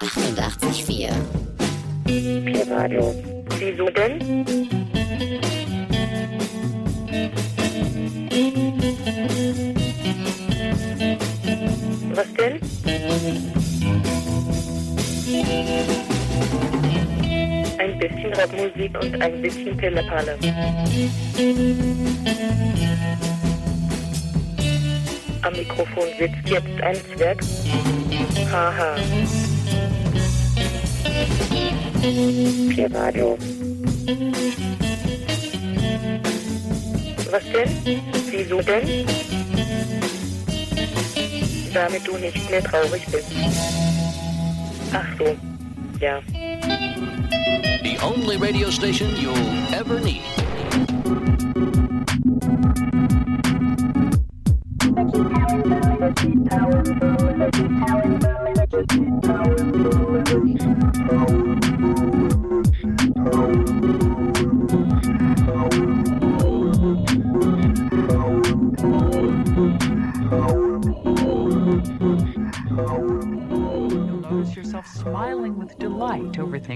88,4. Pi-Radio. Wieso denn? Was denn? Ein bisschen Rockmusik und ein bisschen Pillepalle. Am Mikrofon sitzt jetzt ein Zwerg. Haha. Pi-Radio. Was denn? Wieso denn? Damit du nicht mehr traurig bist. Ach so. Ja. The only radio station you'll ever need.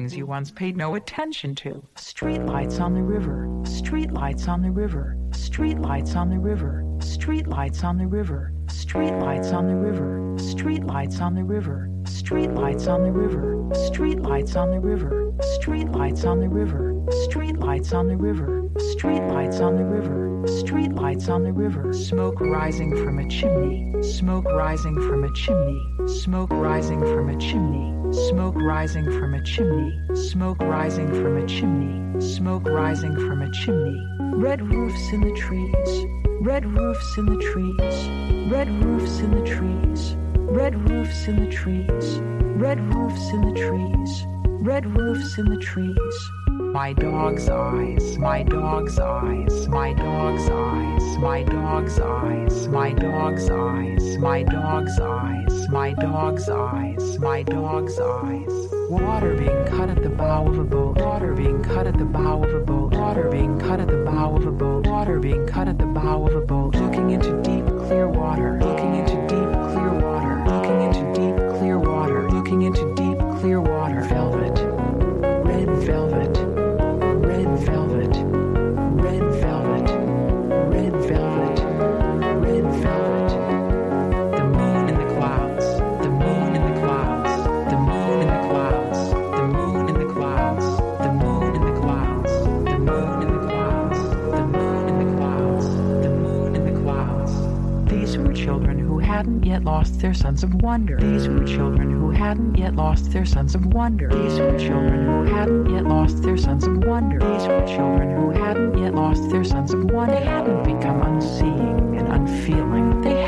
Things you once paid no attention to. Streetlights on the river, streetlights on the river, streetlights on the river, streetlights on the river, streetlights on the river, streetlights on the river, streetlights on the river, streetlights on the river, streetlights on the river, streetlights on the river, streetlights on the river, streetlights on the river, smoke rising from a chimney, smoke rising from a chimney, smoke rising from a chimney, smoke rising from a chimney, smoke rising from a chimney, smoke rising from a chimney, red roofs in the trees, red roofs in the trees, red roofs in the trees, red roofs in the trees, red roofs in the trees, red roofs in the trees. My dog's eyes, my dog's eyes, my dog's eyes, my dog's eyes, my dog's eyes, my dog's eyes, my dog's eyes, my dog's eyes. Water being cut at the bow of a boat, water being cut at the bow of a boat, water being cut at the bow of a boat, water being cut at the bow of a boat, looking into deep clear water, looking into hadn't yet lost their sense of wonder. These were children who hadn't yet lost their sense of wonder. These were children who hadn't yet lost their sense of wonder. These were children who hadn't yet lost their sense of wonder. They hadn't become unseeing and unfeeling. They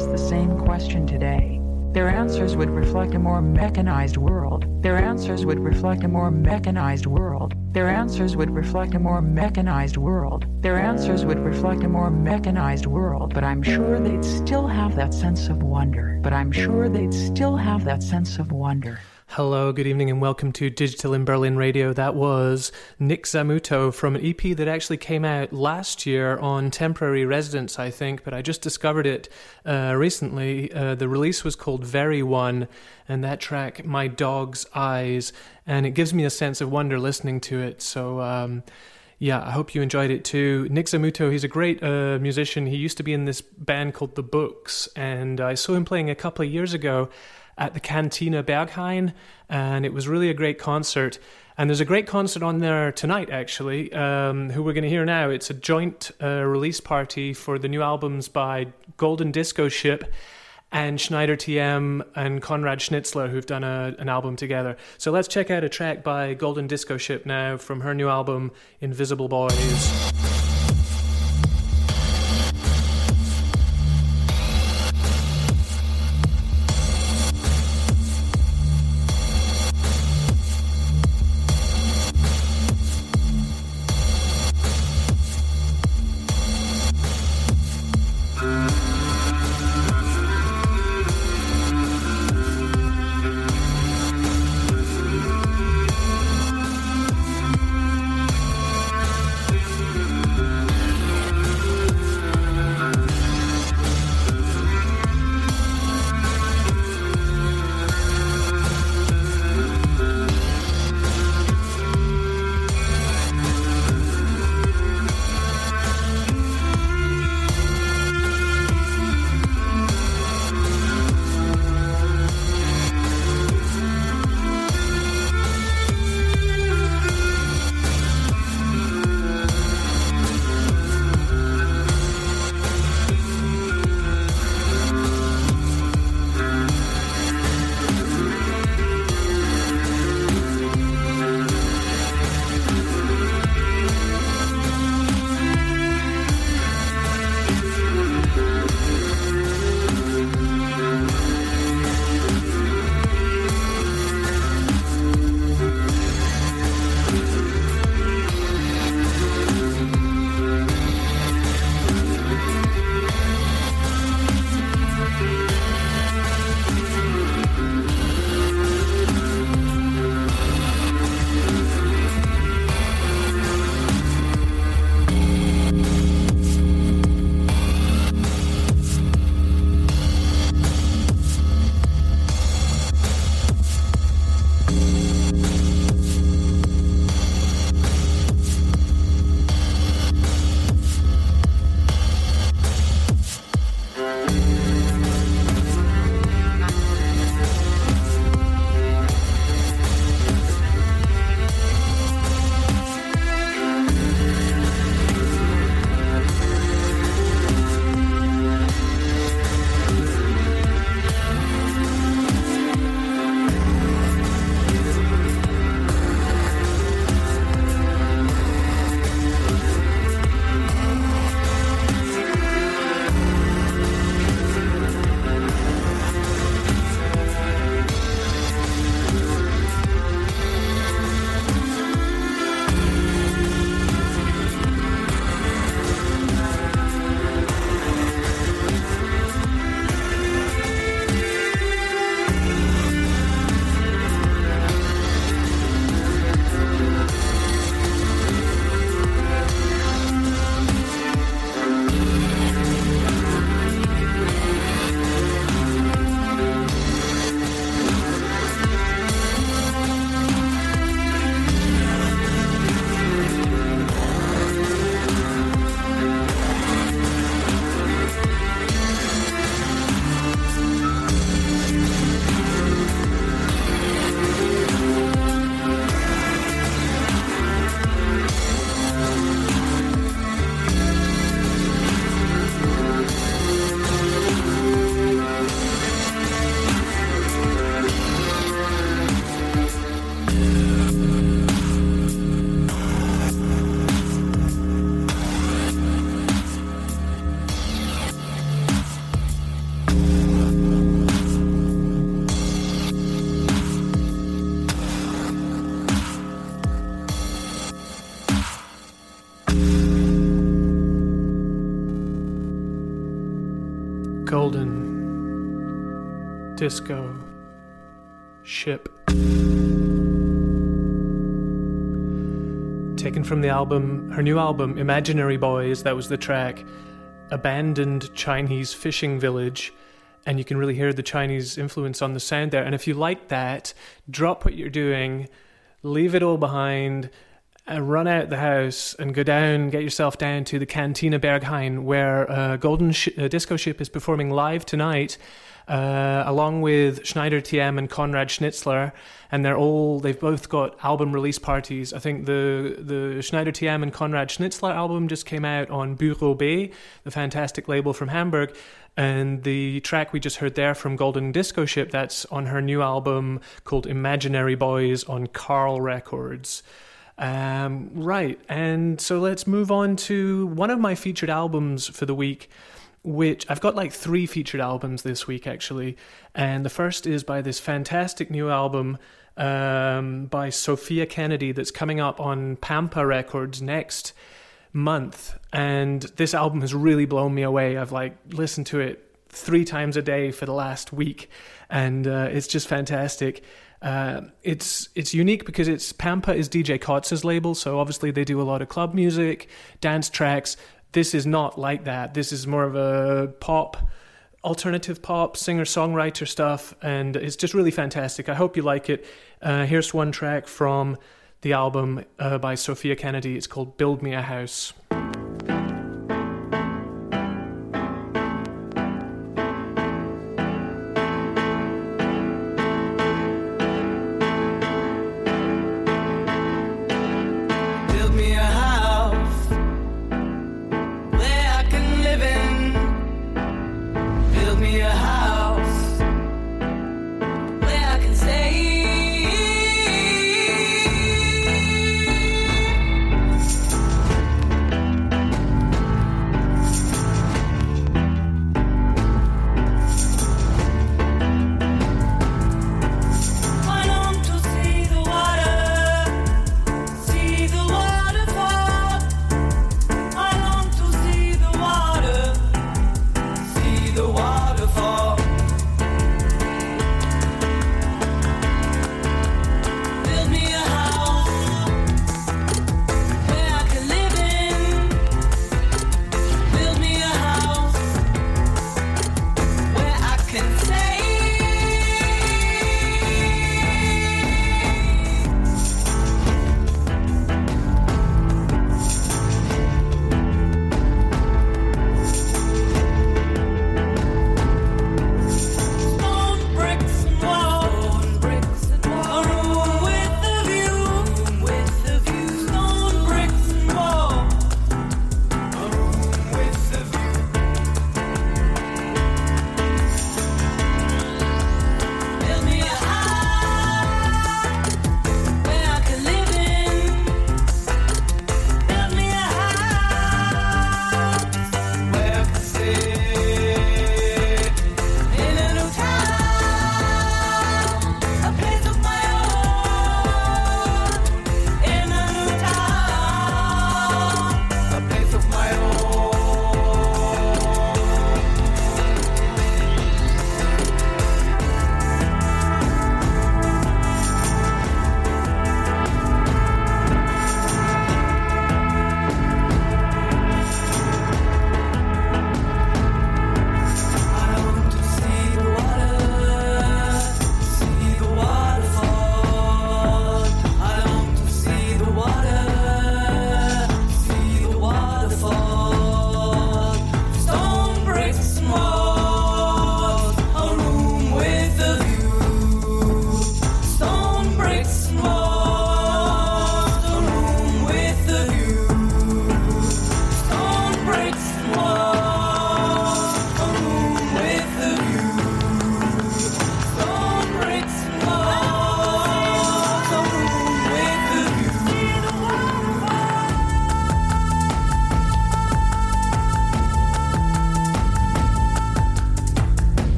the same question today, their answers would reflect a more mechanized world. Their answers would reflect a more mechanized world. Their answers would reflect a more mechanized world. Their answers would reflect a more mechanized world. But I'm sure they'd still have that sense of wonder. But I'm sure they'd still have that sense of wonder. Hello, good evening, and welcome to Digital in Berlin Radio. That was Nick Zammuto from an EP that actually came out last year on temporary residence, I think, but I just discovered it uh, recently. Uh, the release was called Veryone, and that track, My Dog's Eyes, and it gives me a sense of wonder listening to it. So, um, yeah, I hope you enjoyed it too. Nick Zammuto, he's a great uh, musician. He used to be in this band called The Books, and I saw him playing a couple of years ago at the Cantina Berghain, and it was really a great concert. And there's a great concert on there tonight, actually, um, who we're going to hear now. It's a joint uh, release party for the new albums by Golden Diskó Ship and Schneider TM and Conrad Schnitzler, who've done a, an album together. So let's check out a track by Golden Diskó Ship now from her new album, Invisible Boys. Disco ship. Taken from the album, her new album, Imaginary Boys, that was the track, Abandoned Chinese Fishing Village. And you can really hear the Chinese influence on the sound there. And if you like that, drop what you're doing, leave it all behind, uh, run out the house and go down, get yourself down to the Cantina Berghain, where uh, Golden Sh- uh, Diskó Ship is performing live tonight, uh, along with Schneider TM and Conrad Schnitzler. And they're all they've both got album release parties. I think the the Schneider TM and Conrad Schnitzler album just came out on Bureau B, the fantastic label from Hamburg. And the track we just heard there from Golden Diskó Ship, that's on her new album called Imaginary Boys on Karl Records. Um, right, and so let's move on to one of my featured albums for the week, which I've got like three featured albums this week actually. And the first is by this fantastic new album um, by Sophia Kennedy that's coming up on Pampa Records next month. And this album has really blown me away. I've like listened to it three times a day for the last week, and uh, it's just fantastic. Uh, it's it's unique because it's Pampa is DJ Koze's label, so obviously they do a lot of club music, dance tracks. This is not like that. This is more of a pop, alternative pop, singer songwriter stuff, and it's just really fantastic. I hope you like it. Uh, here's one track from the album uh, by Sophia Kennedy. It's called Build Me a House.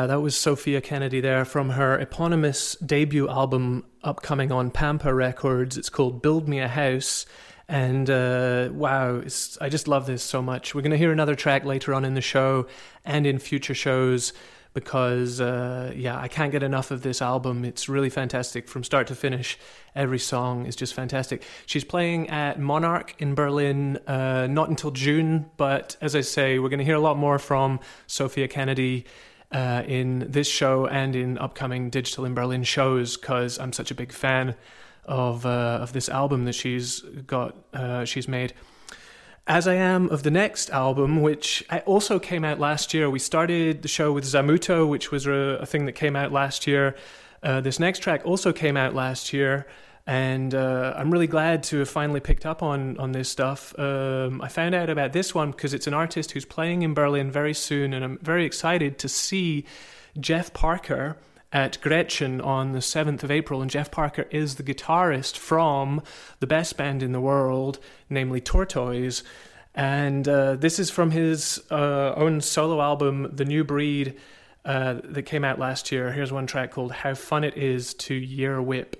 Yeah, that was Sophia Kennedy there from her eponymous debut album upcoming on Pampa Records. It's called Build Me a House. And uh, wow, I just love this so much. We're going to hear another track later on in the show and in future shows because uh, yeah, I can't get enough of this album. It's really fantastic from start to finish. Every song is just fantastic. She's playing at Monarch in Berlin, uh, not until June, but as I say, we're going to hear a lot more from Sophia Kennedy. Uh, in this show and in upcoming Digital in Berlin shows, because I'm such a big fan of uh, of this album that she's got, uh, she's made as I am of the next album, which also came out last year. We started the show with Zammuto, which was a, a thing that came out last year. Uh, this next track also came out last year, and uh, I'm really glad to have finally picked up on on this stuff. Um, I found out about this one because it's an artist who's playing in Berlin very soon, and I'm very excited to see Jeff Parker at Gretchen on the 7th of April, and Jeff Parker is the guitarist from the best band in the world, namely Tortoise. And uh, this is from his uh, own solo album, The New Breed, uh, that came out last year. Here's one track called How Fun It Is to Year Whip.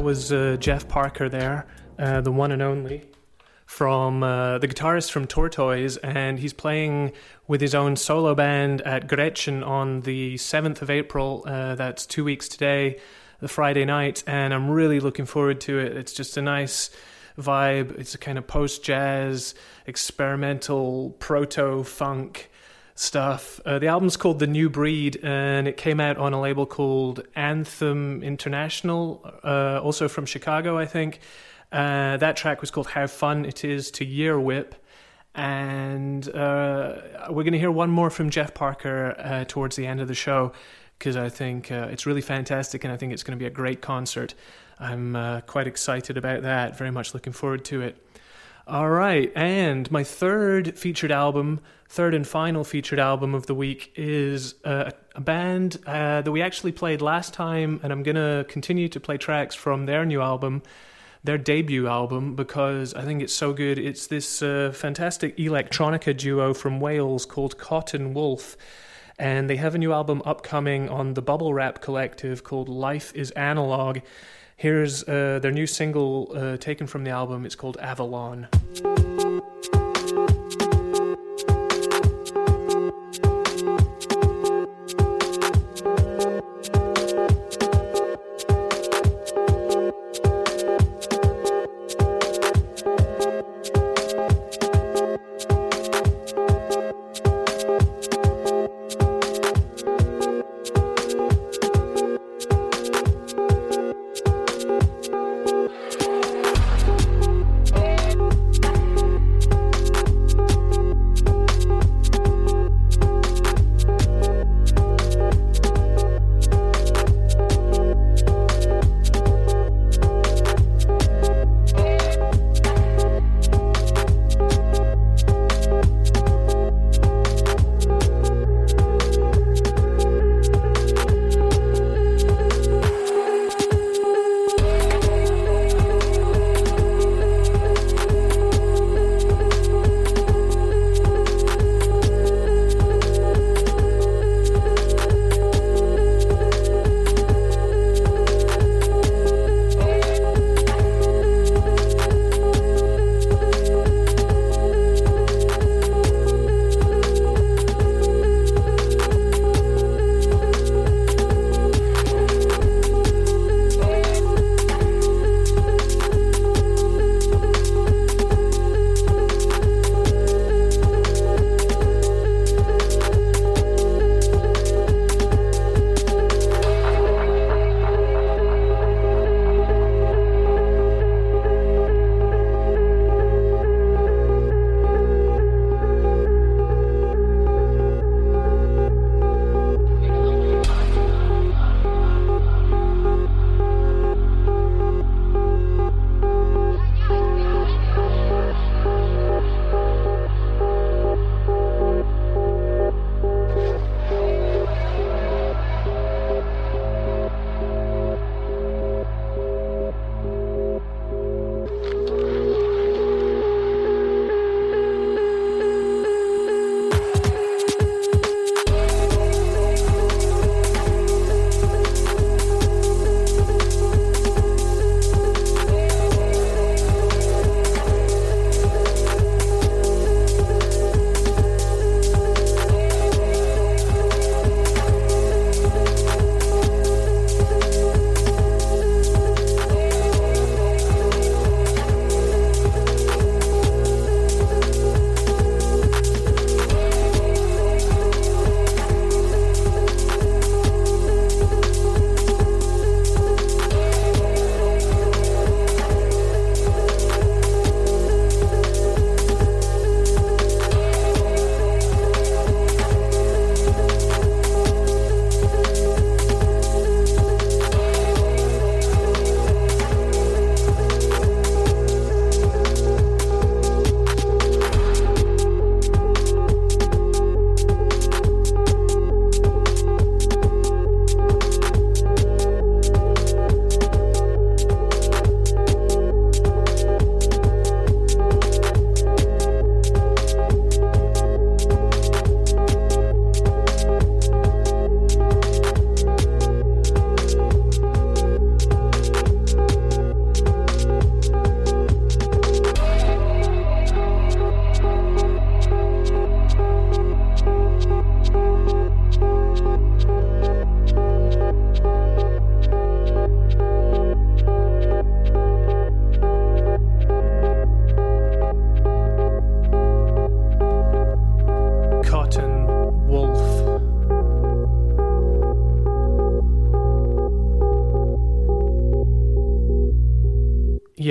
That was uh, Jeff Parker there, uh, the one and only, from uh, the guitarist from Tortoise, and he's playing with his own solo band at Gretchen on the 7th of April. Uh, that's two weeks today, the Friday night, and I'm really looking forward to it. It's just a nice vibe. It's a kind of post jazz, experimental, proto funk stuff. Uh, the album's called The New Breed, and it came out on a label called Anthem International, uh, also from Chicago, I think. Uh, that track was called How Fun It Is to Year Whip. And uh, we're going to hear one more from Jeff Parker uh, towards the end of the show because I think uh, it's really fantastic and I think it's going to be a great concert. I'm quite excited about that, very much looking forward to it. All right, and my third featured album, third and final featured album of the week, is uh, a band uh, that we actually played last time, and I'm gonna continue to play tracks from their new album, their debut album, because I think it's so good. It's this uh, fantastic electronica duo from Wales called Cotton Wolf. And they have a new album upcoming on the Bubblewrap Collective called Life is Analog Here's uh, their new single uh, taken from the album. It's called Avalon.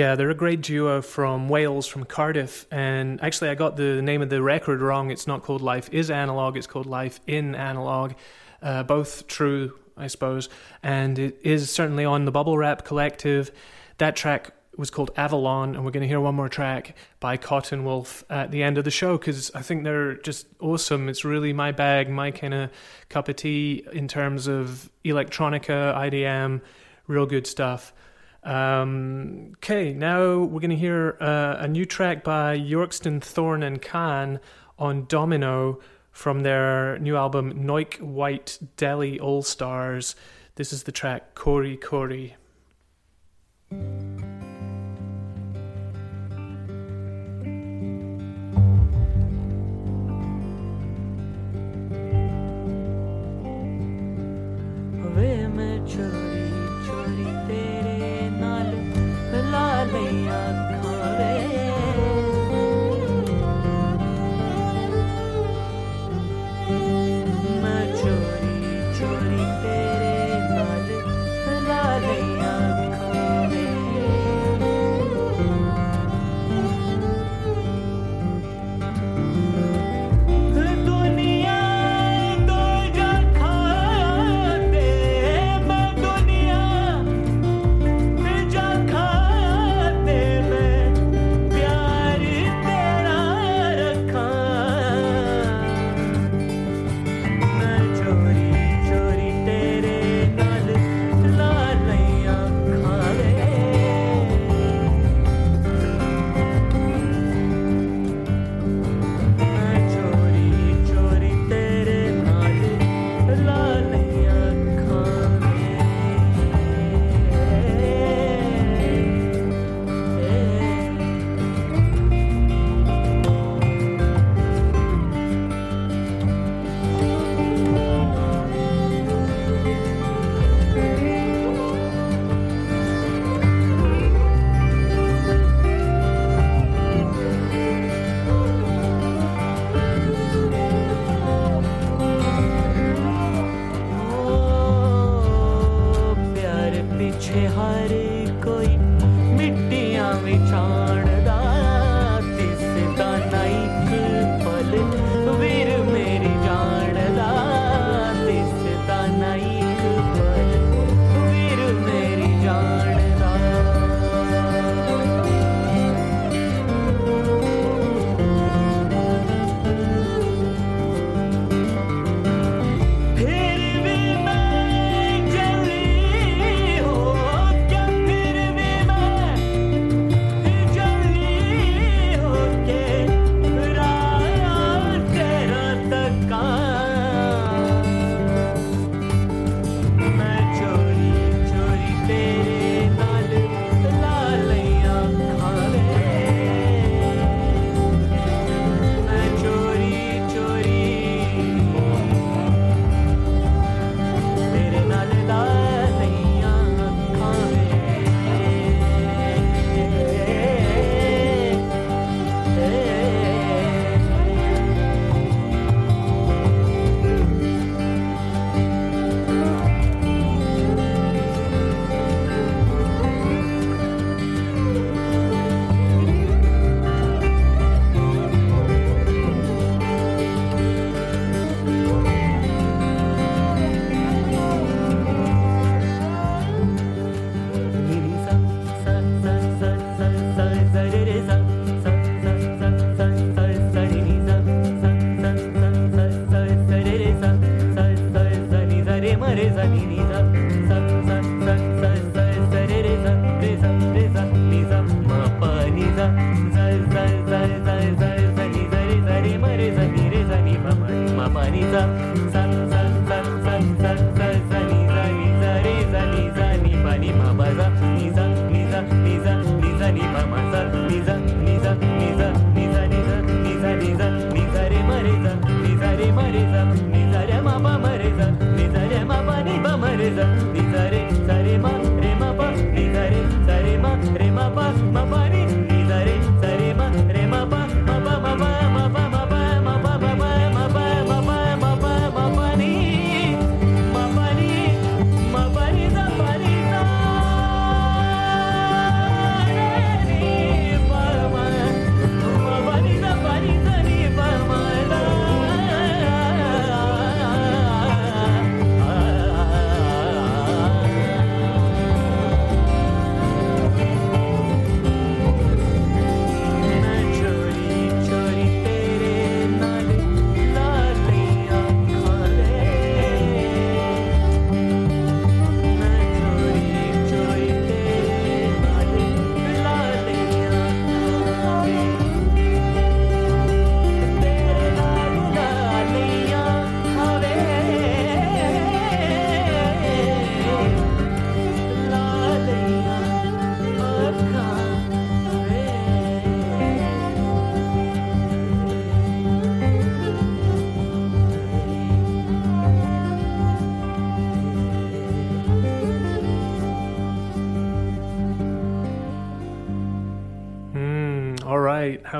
Yeah, they're a great duo from Wales, from Cardiff. And actually, I got the name of the record wrong. It's not called Life is Analog, it's called Life in Analog. Uh, both true, I suppose. And it is certainly on the Bubblewrap Collective. That track was called Avalon, and we're going to hear one more track by Cotton Wolf at the end of the show because I think they're just awesome. It's really my bag, my kind of cup of tea in terms of electronica, IDM, real good stuff. Um, okay, now we're going to hear uh, a new track by Yorkston, Thorne, and Khan on Domino from their new album Neuk Wight Delhi All Stars. This is the track Chori Chori. हर कोई मिट्टियाँ मिठान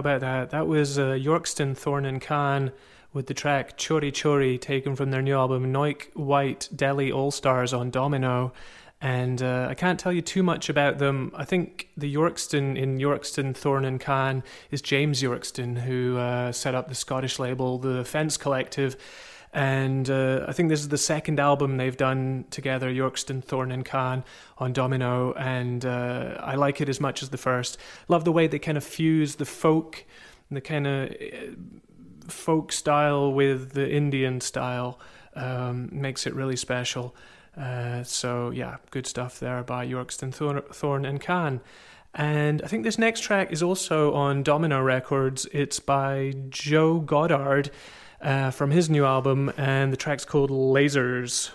about that? That was uh, Yorkston, Thorne and Khan with the track Chori Chori, taken from their new album Neuk Wight Delhi All Stars on Domino. And uh, I can't tell you too much about them. I think the Yorkston in Yorkston, Thorne and Khan is James Yorkston, who uh, set up the Scottish label, the Fence Collective. And uh, I think this is the second album they've done together, Yorkston, Thorne and Khan, on Domino. And uh, I like it as much as the first. Love the way they kind of fuse the folk, the kind of folk style with the Indian style. Um, makes it really special. Uh, so yeah, good stuff there by Yorkston, Thorne, Thorne and Khan. And I think this next track is also on Domino Records. It's by Joe Goddard uh, from his new album, and the track's called Lasers.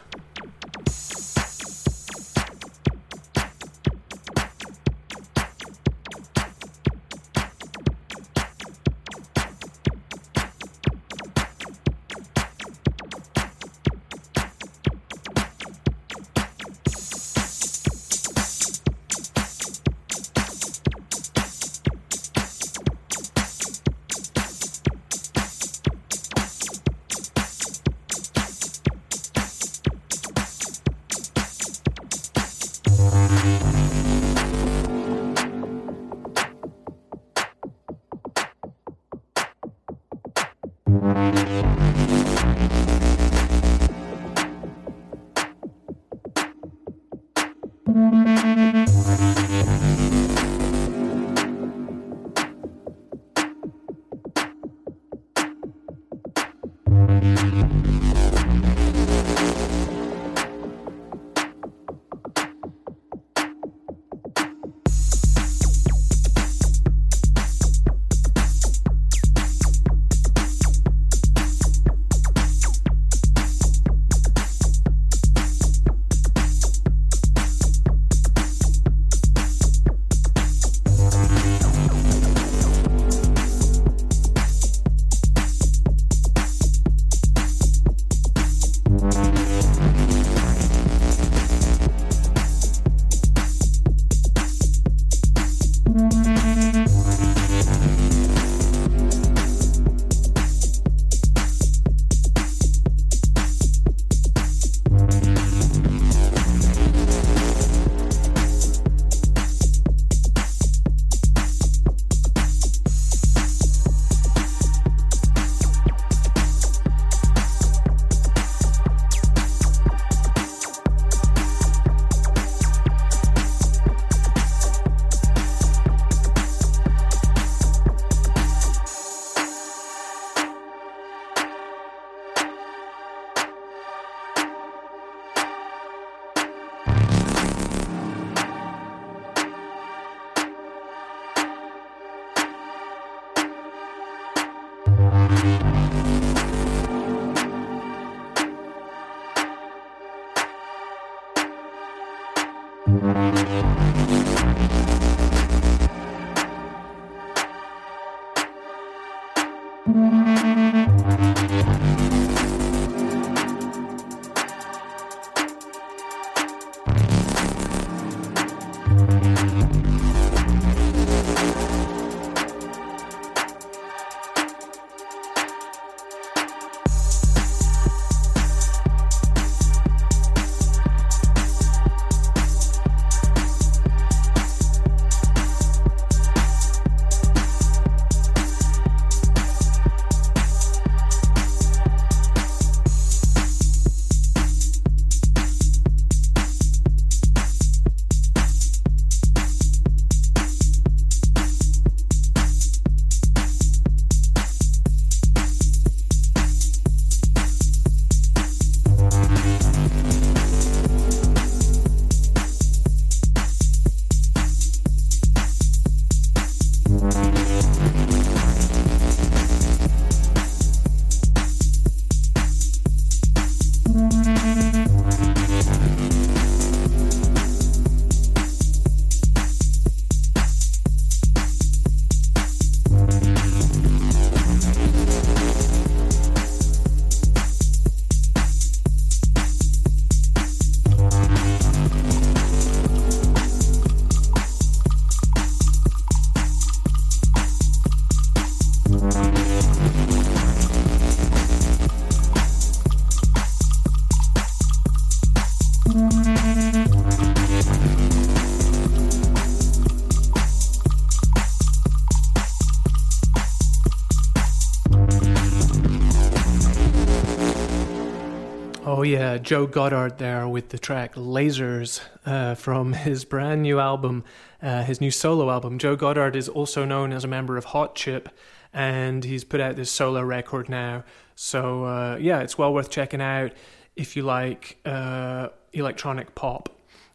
Joe Goddard there with the track Lasers uh, from his brand new album, uh, his new solo album. Joe Goddard is also known as a member of Hot Chip, and he's put out this solo record now. So uh, yeah, it's well worth checking out if you like uh, electronic pop,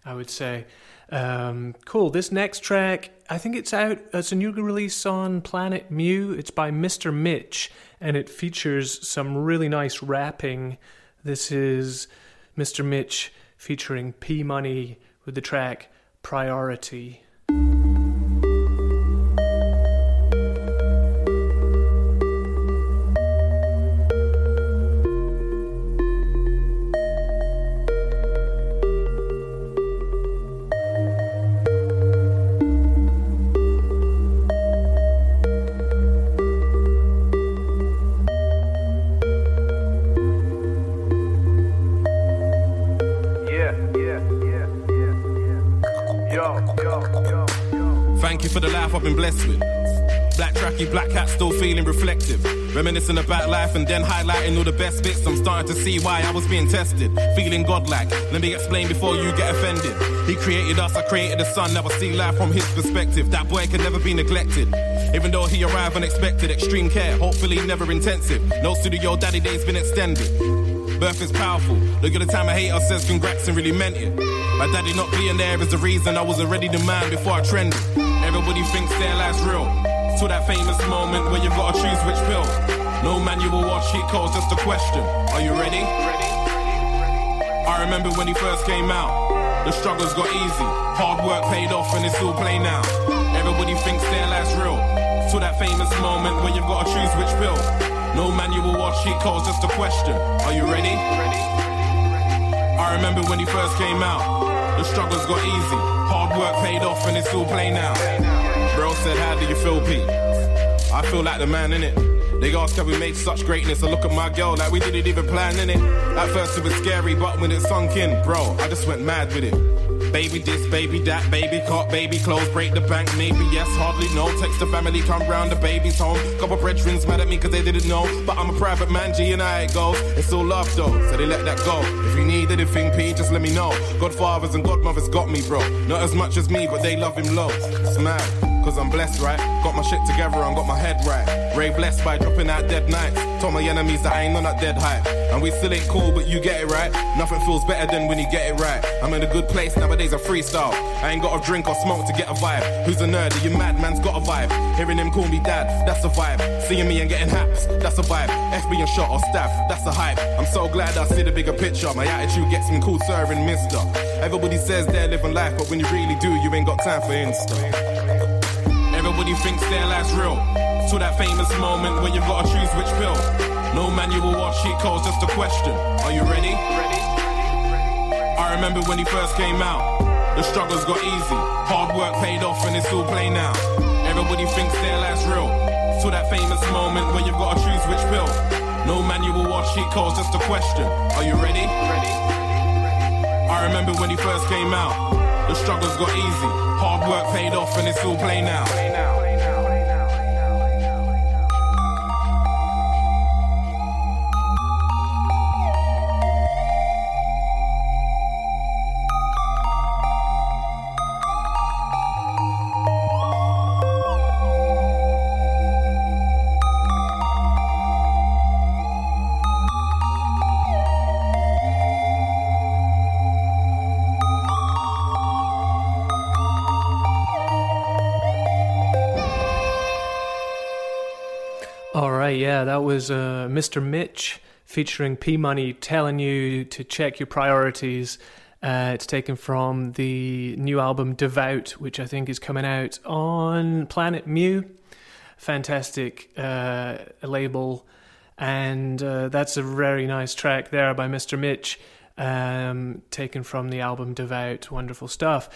I would say. Um, cool. This next track, I think it's out. It's a new release on Planet Mu. It's by Mr. Mitch, and it features some really nice rapping. This is Mr. Mitch featuring P Money with the track Priority. Black hat, still feeling reflective. Reminiscing about life and then highlighting all the best bits. I'm starting to see why I was being tested. Feeling godlike. Let me explain before you get offended. He created us, I created the sun. Now I see life from his perspective. That boy can never be neglected. Even though he arrived unexpected, extreme care, hopefully never intensive. No studio daddy days been extended. Birth is powerful. Look at the time a hater says congrats and really meant it. My daddy not being there is the reason I was already the man before I trended. Everybody thinks their life's real. To that famous moment where you've got to choose which pill. No manual or cheat codes, just a question. Are you ready? I remember when he first came out. The struggles got easy. Hard work paid off and it's all play now. Everybody thinks their life's real. To that famous moment where you've got to choose which pill. No manual or cheat codes, just a question. Are you ready? I remember when he first came out. The struggles got easy. Hard work paid off and it's all play now. Bro said, How do you feel, Pete? I feel like the man in it. They ask how we made such greatness. I look at my girl like we didn't even plan in it. At first it was scary, but when it sunk in, bro, I just went mad with it. Baby this, baby that, baby caught, baby clothes, break the bank, maybe yes, hardly no. Text the family, come round, the baby's home. Couple brethrens mad at me cause they didn't know. But I'm a private man, G and I it goes. It's all love though, so they let that go. If you need anything, P, just let me know. Godfathers and godmothers got me, bro. Not as much as me, but they love him loads. It's mad. Cause I'm blessed, right? Got my shit together and got my head right. Ray blessed by dropping out dead nights. Told my enemies that I ain't on that dead hype. And we still ain't cool, but you get it right. Nothing feels better than when you get it right. I'm in a good place nowadays, I freestyle. I ain't got a drink or smoke to get a vibe. Who's a nerd? Are you mad? Man's got a vibe. Hearing him call me dad, that's a vibe. Seeing me and getting haps, that's a vibe. F being shot or stabbed, that's a hype. I'm so glad I see the bigger picture. My attitude gets me cool serving mister. Everybody says they're living life, but when you really do, you ain't got time for Insta. Everybody thinks their life's real. To that famous moment when you've got to choose which pill. No manual or cheat codes, just a question. Are you ready? I remember when he first came out. The struggles got easy. Hard work paid off and it's all play now. Everybody thinks their life's real. To that famous moment when you've got to choose which pill. No manual or cheat codes, just a question. Are you ready? I remember when he first came out. The struggles got easy. Hard work paid off and it's all play now. That was uh, Mr. Mitch featuring P Money telling you to check your priorities. Uh, it's taken from the new album Devout, which I think is coming out on Planet Mu. Fantastic uh, label, and uh, that's a very nice track there by Mr. Mitch, um, taken from the album Devout. Wonderful stuff.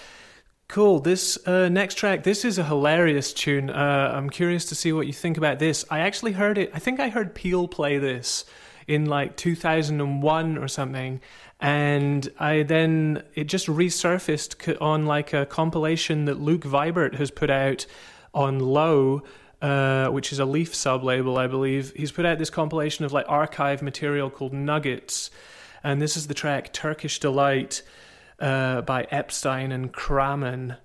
Cool. This uh, next track, this is a hilarious tune. Uh, I'm curious to see what you think about this. I actually heard it, I think I heard Peel play this in like 2001 or something. And I then, it just resurfaced on like a compilation that Luke Vibert has put out on Lo. Uh, which is a Leaf sub label, I believe. He's put out this compilation of like archive material called Nuggets, and this is the track Turkish Delight uh, by Epstein and Kraman.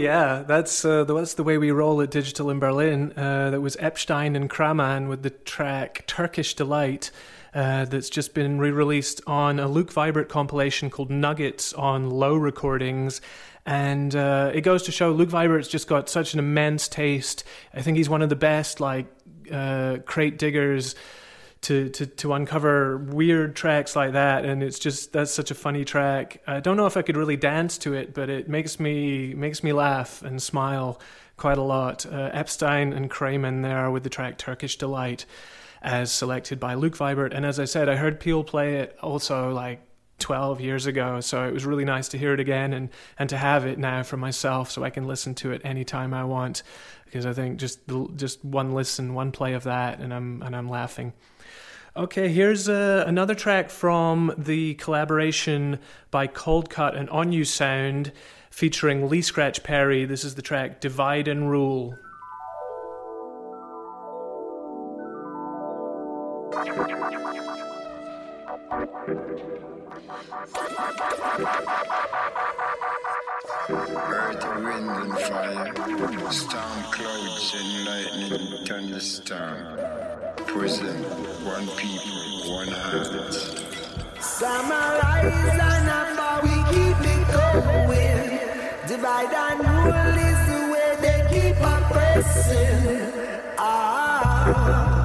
Yeah, that's uh, the- that's the way we roll at Digital in Berlin. Uh, that was Epstein and Kraman with the track Turkish Delight. Uh, that's just been re-released on a Luke Vibert compilation called Nuggets on Lo Recordings, and uh, it goes to show Luke Vibert's just got such an immense taste. I think he's one of the best like uh, crate diggers to, to to uncover weird tracks like that and it's just that's such a funny track. I don't know if i could really dance to it but it makes me makes me laugh and smile quite a lot. Uh, epstein and kraman there with the track turkish delight as selected by luke vibert. And as i said i heard peel play it also like 12 years ago so it was really nice to hear it again and and to have it now for myself so i can listen to it anytime i want because i think just just one listen one play of that and i'm and i'm laughing Okay, here's uh, another track from the collaboration by Coldcut and On-U Sound featuring Lee Scratch Perry. This is the track Divide and Rule. Earth, wind, and fire, storm clouds and lightning, thunderstorm. Prison, one people, one heart. Summarize and number, we keep it going. Divide and rule is the way they keep on pressing. Ah, ah,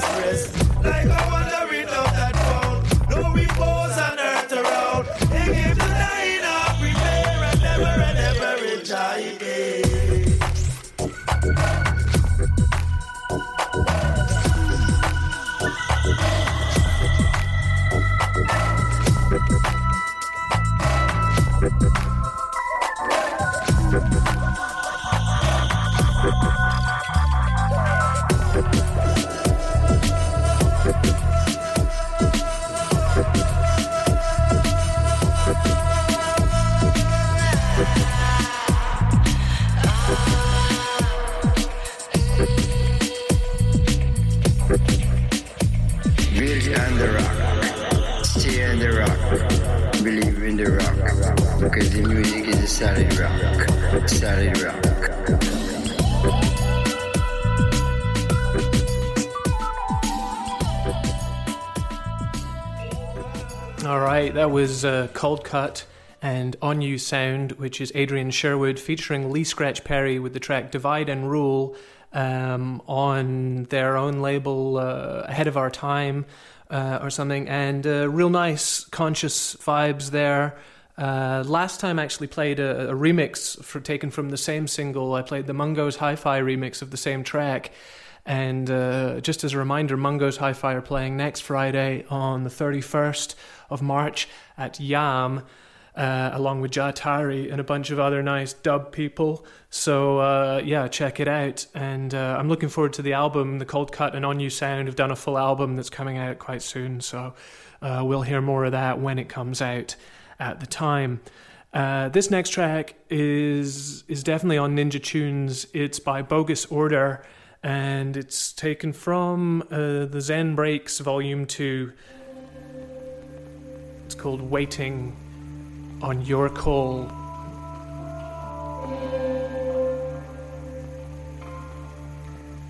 Breast. Like a was uh, Coldcut and On-U Sound, which is Adrian Sherwood featuring Lee Scratch Perry with the track Divide and Rule um, on their own label, uh, Ahead of Our Time uh, or something. And uh, real nice, conscious vibes there. Uh, last time I actually played a, a remix for taken from the same single. I played the Mungo's Hi-Fi remix of the same track. And uh, just as a reminder, Mungo's Hi-Fi are playing next Friday on the 31st of March at YAAM, uh, along with Jahtari and a bunch of other nice dub people. So uh, yeah, check it out. And uh, I'm looking forward to the album. The Coldcut and On-U Sound have done a full album that's coming out quite soon. So uh, we'll hear more of that when it comes out at the time. Uh, this next track is is definitely on Ninja Tunes. It's by Bogus Order, and it's taken from uh, the Zen Brakes Volume Two. Called "Waiting on Your Call."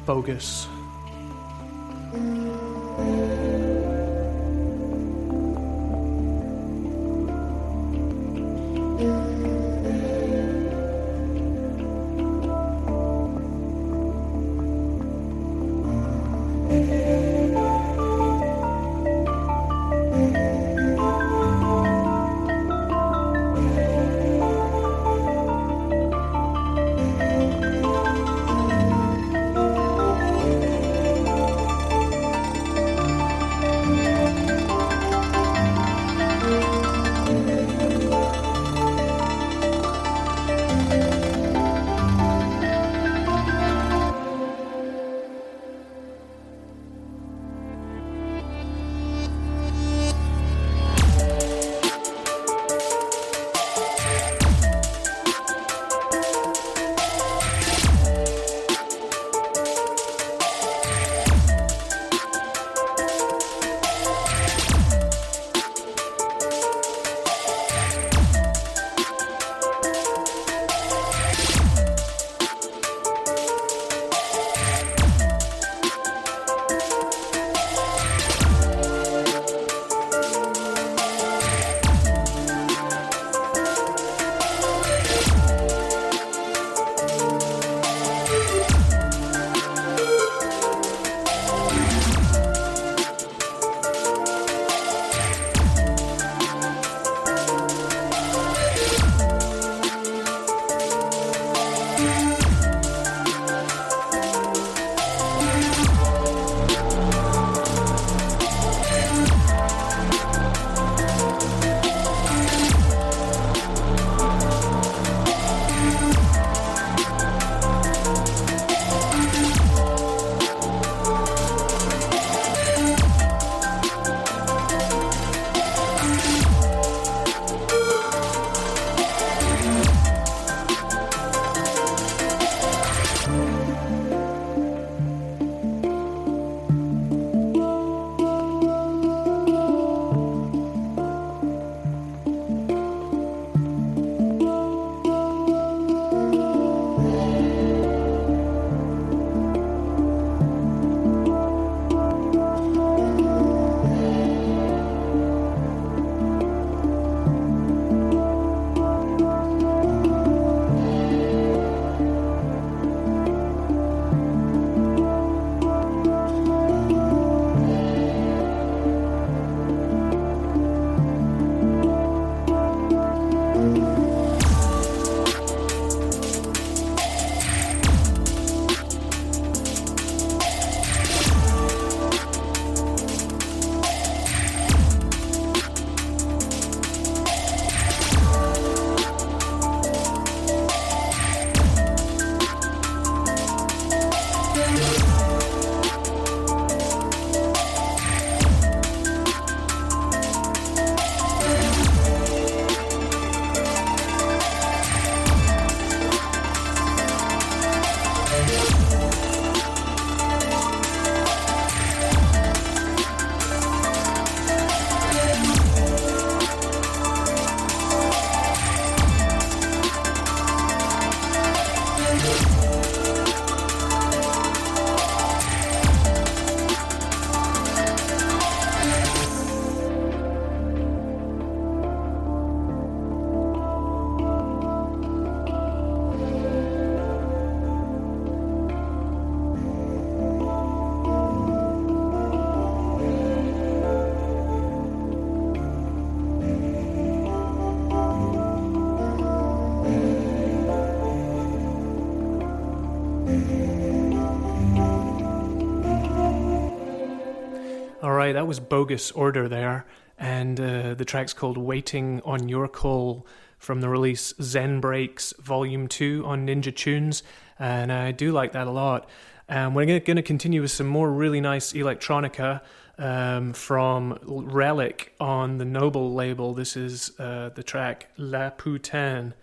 Bogus. Right. That was Bogus Order there. And uh, the track's called Waiting on Your Call from the release Zen Brakes Volume 2 on Ninja Tunes. And I do like that a lot. And we're going to continue with some more really nice electronica um, from Reliq on the Noble label. This is uh, the track Laputan.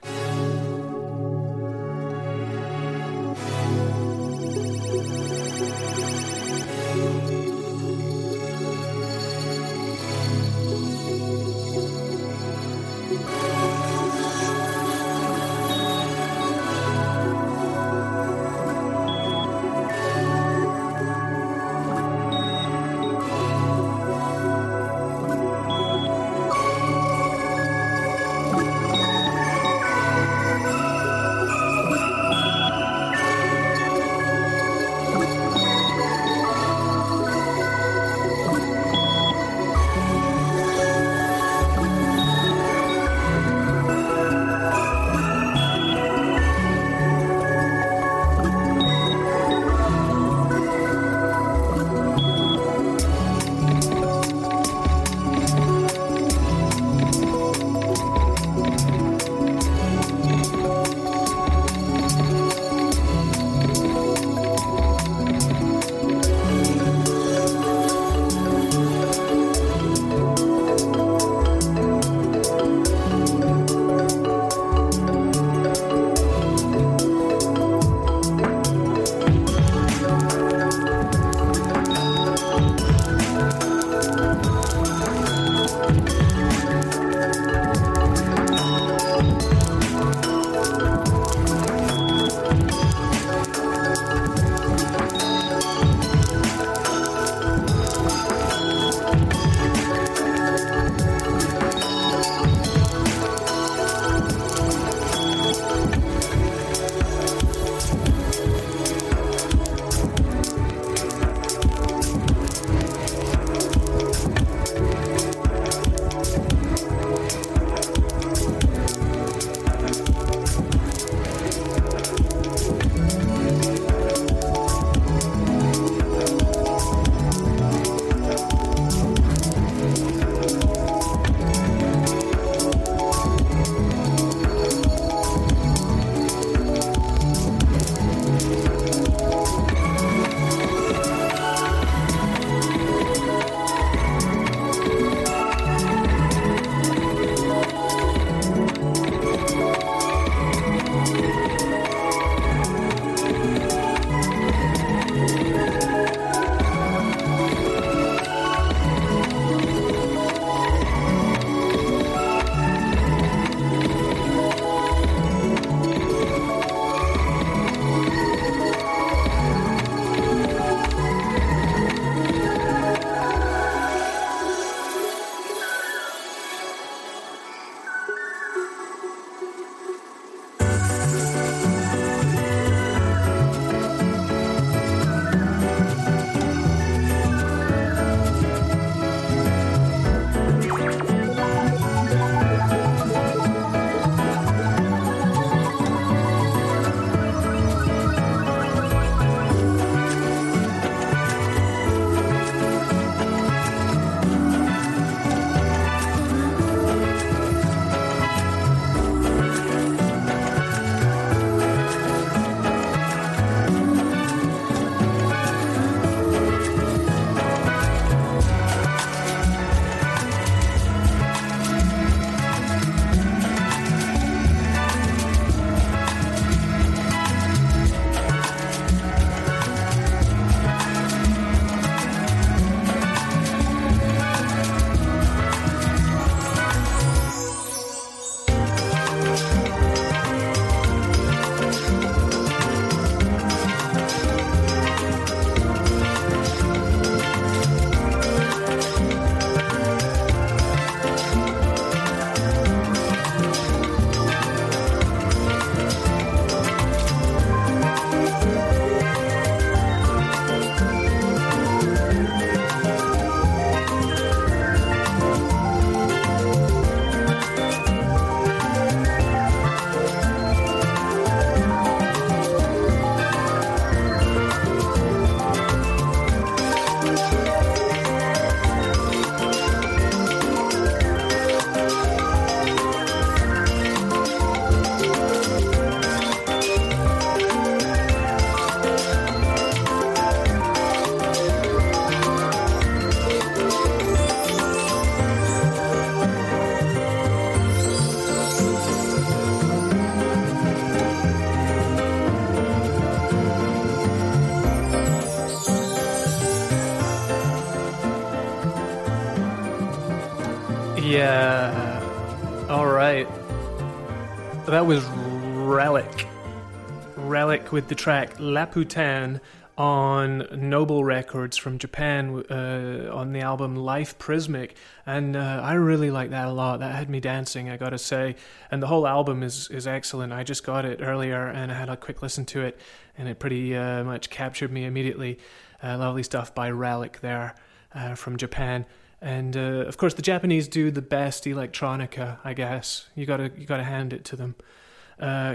With the track Laputan on Noble Records from Japan uh, on the album Life Prismic, and uh, I really like that a lot. That had me dancing, I gotta say. And the whole album is is excellent. I just got it earlier, and I had a quick listen to it, and it pretty uh, much captured me immediately. Uh, lovely stuff by Reliq there uh, from Japan. And uh, of course, the Japanese do the best electronica. I guess you gotta you gotta hand it to them.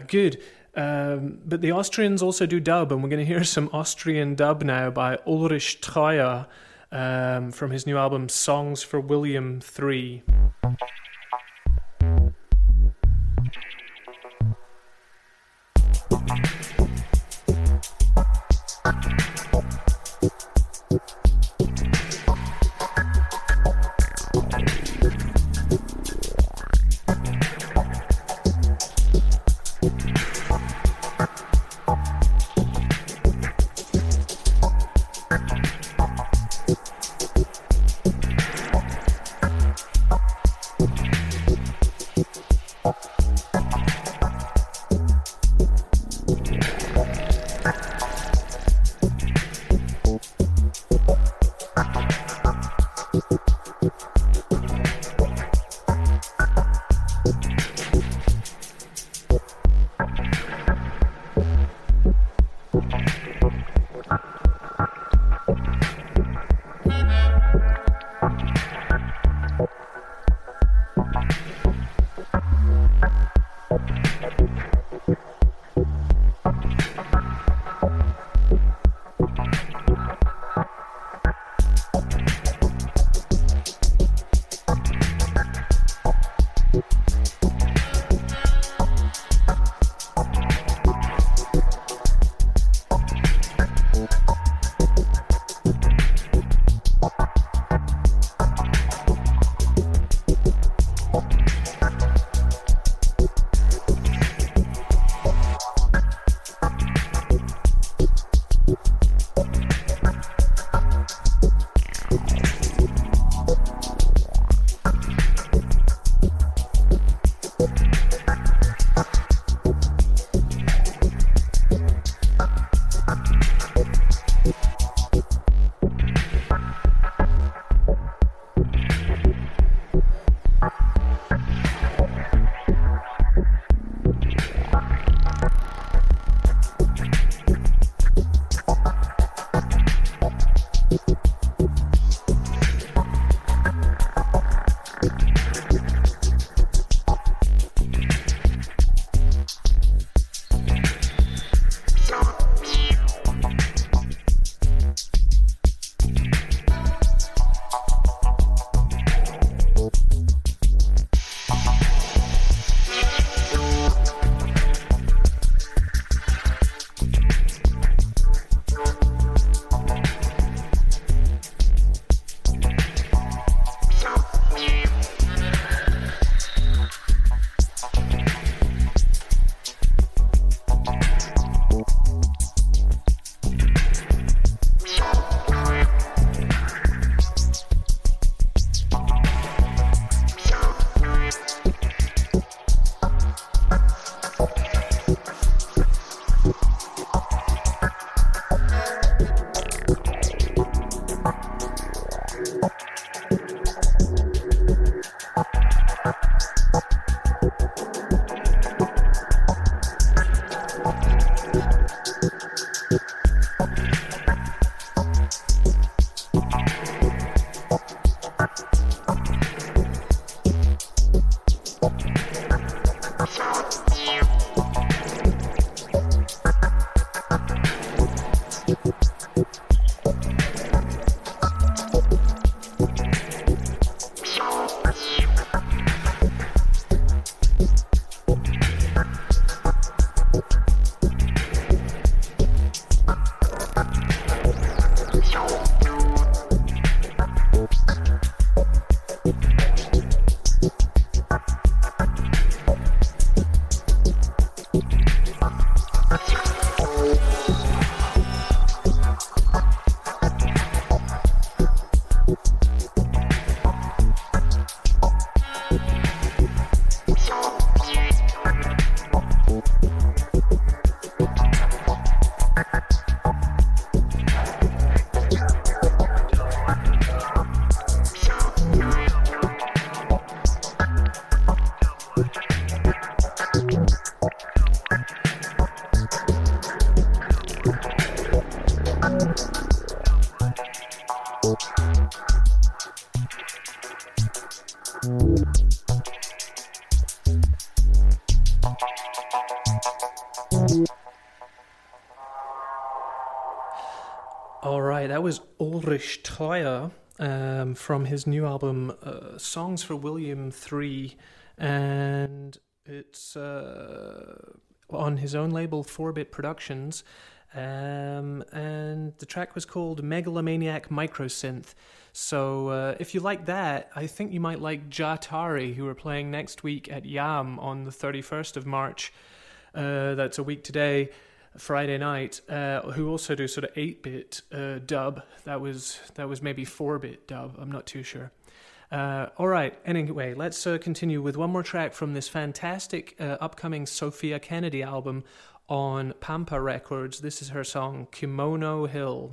good. Um, but the Austrians also do dub, and we're going to hear some Austrian dub now by Ulrich Troyer um, from his new album Songs for William III. From his new album uh, Songs for William III, and it's uh, on his own label, 4 Bit Productions. Um, and the track was called Megalomaniac Microsynth. So uh, if you like that, I think you might like Jahtari, who are playing next week at YAAM on the 31st of March. Uh, that's a week today. Friday night, uh, who also do sort of eight bit uh, dub. That was that was maybe four bit dub. I'm not too sure. Uh, all right. Anyway, let's uh, continue with one more track from this fantastic uh, upcoming Sophia Kennedy album on Pampa Records. This is her song Kimono Hill.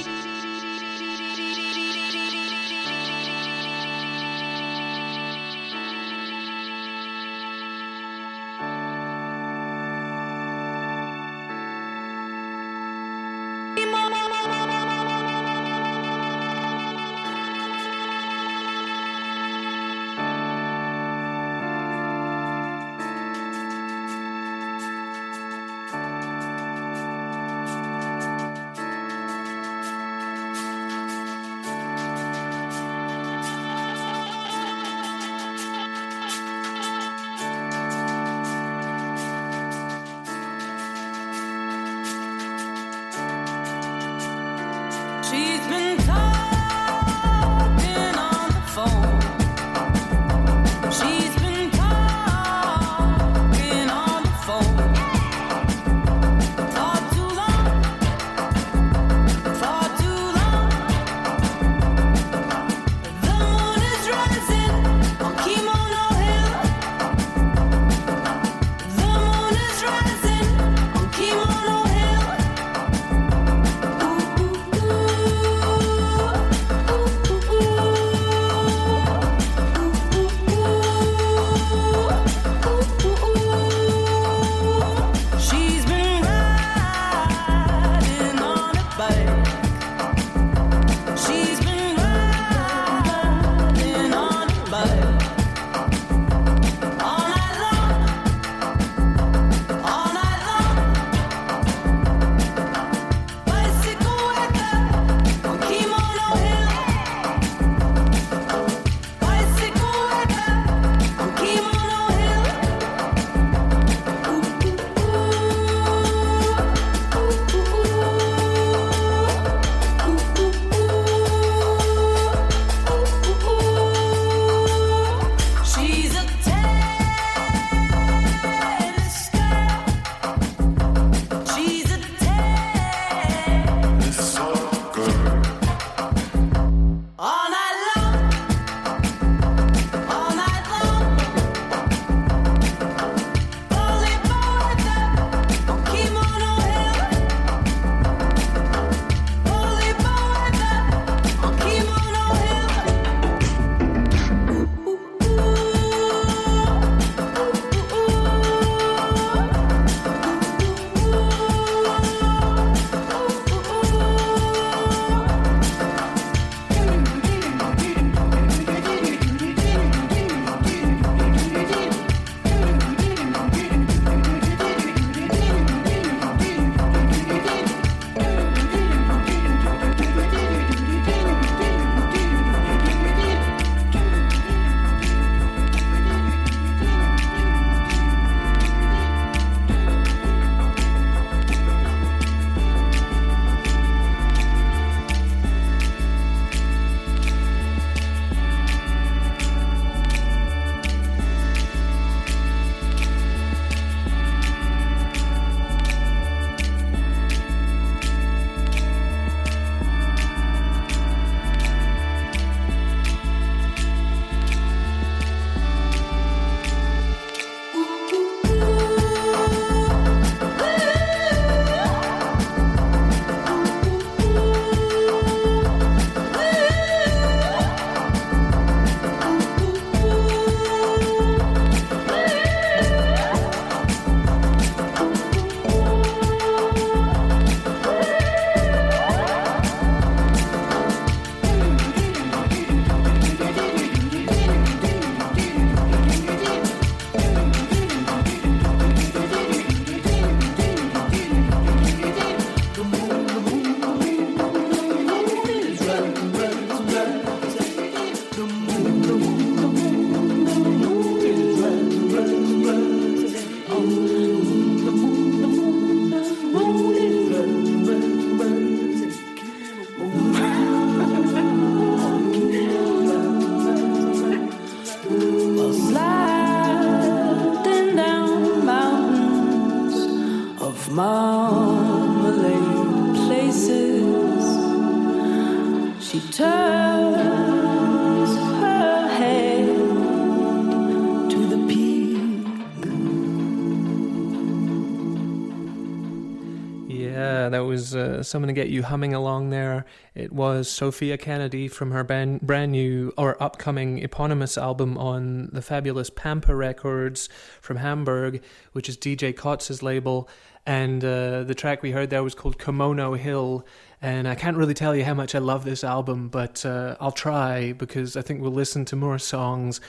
Was uh, something to get you humming along there. It was Sophia Kennedy from her brand, brand new or upcoming eponymous album on the fabulous Pampa Records from Hamburg, which is DJ Koze's label. And uh, the track we heard there was called Kimono Hill. And I can't really tell you how much I love this album, but uh, I'll try because I think we'll listen to more songs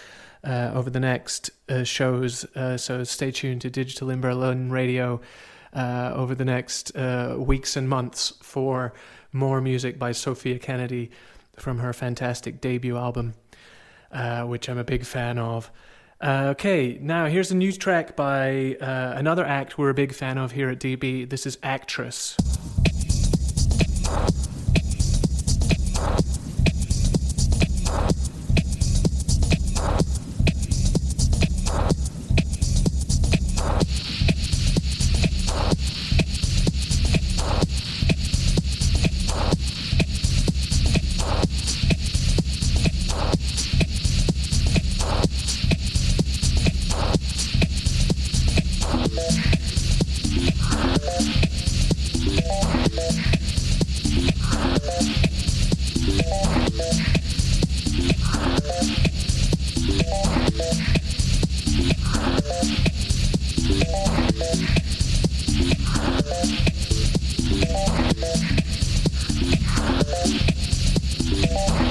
uh, over the next uh, shows. Uh, so stay tuned to Digital in Berlin Radio uh, over the next uh, weeks and months for more music by Sophia Kennedy from her fantastic debut album, uh, which I'm a big fan of. Uh, okay, now here's a new track by uh, another act we're a big fan of here at DB. This is Actress.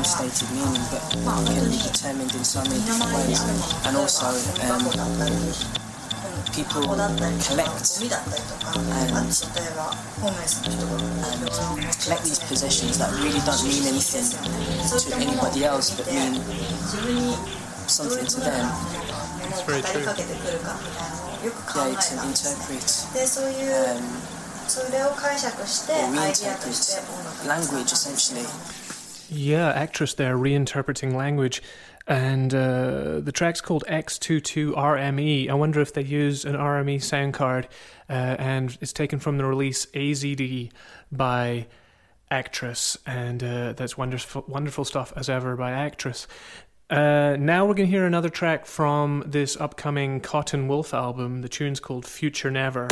obviously one stated meaning, but it can be determined in so many different ways. And also, um, people collect and, and collect these possessions that really don't mean anything to anybody else, but mean something to them. It's very true. Yeah, you can interpret でそういう um, それを解釈して or アイディアとして reinterpret language essentially. yeah, actress there reinterpreting language. And uh, the track's called X22RME. I wonder if they use an RME sound card. Uh, and it's taken from the release AZD by Actress. And uh, that's wonderful, wonderful stuff as ever by Actress. Uh, now we're going to hear another track from this upcoming Cotton Wolf album. The tune's called Future Never.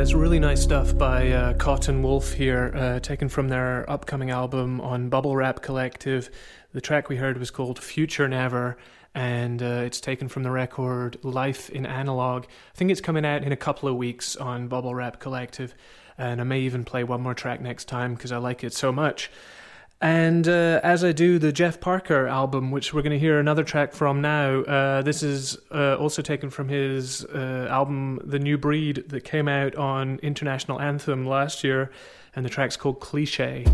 It's really nice stuff by uh, Cotton Wolf here, uh, taken from their upcoming album on Bubblewrap Collective. The track we heard was called Future Never, and uh, it's taken from the record Life in Analog. I think it's coming out in a couple of weeks on Bubblewrap Collective, and I may even play one more track next time because I like it so much. And uh, as I do the Jeff Parker album, which we're going to hear another track from now, uh, this is uh, also taken from his uh, album The New Breed that came out on International Anthem last year, and the track's called Cliche.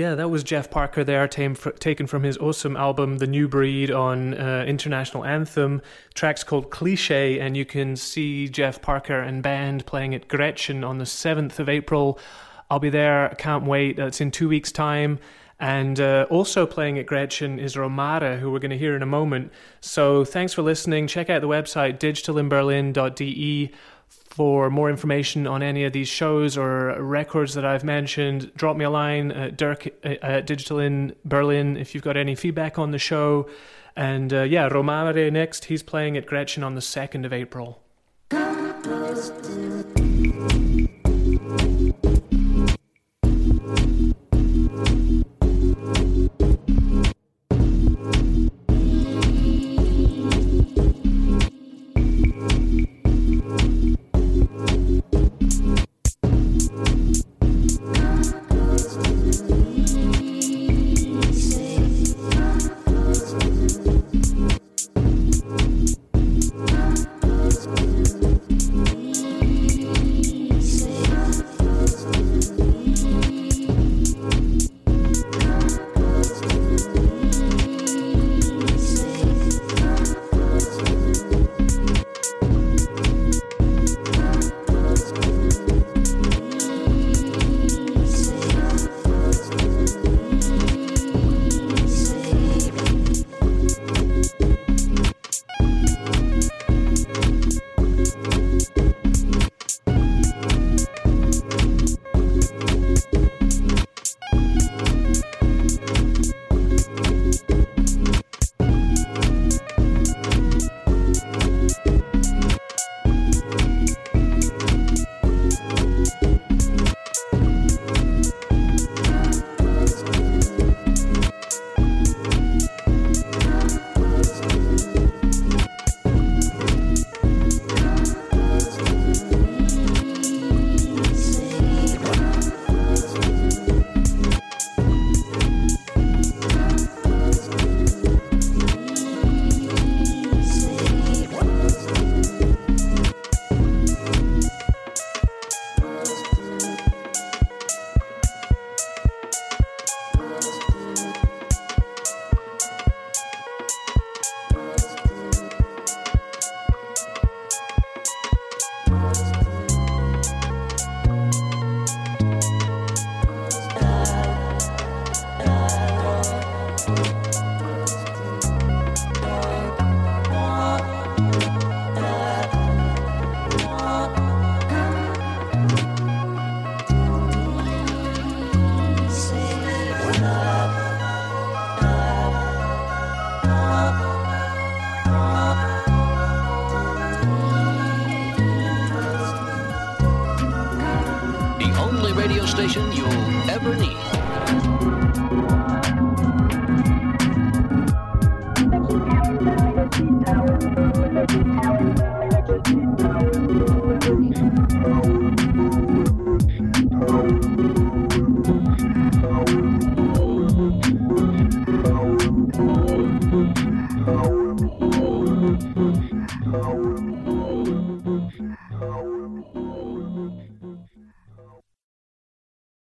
Yeah, that was Jeff Parker there, taken from his awesome album, The New Breed, on uh, International Anthem. Track's called Cliche, and you can see Jeff Parker and band playing at Gretchen on the 7th of April. I'll be there, can't wait. It's in two weeks' time. And uh, also playing at Gretchen is Romare, who we're going to hear in a moment. So thanks for listening. Check out the website digitalinberlin.de For more information on any of these shows or records that I've mentioned, drop me a line at Dirk uh, at Digital in Berlin if you've got any feedback on the show. And uh, yeah, Romare next. He's playing at Gretchen on the 2nd of April.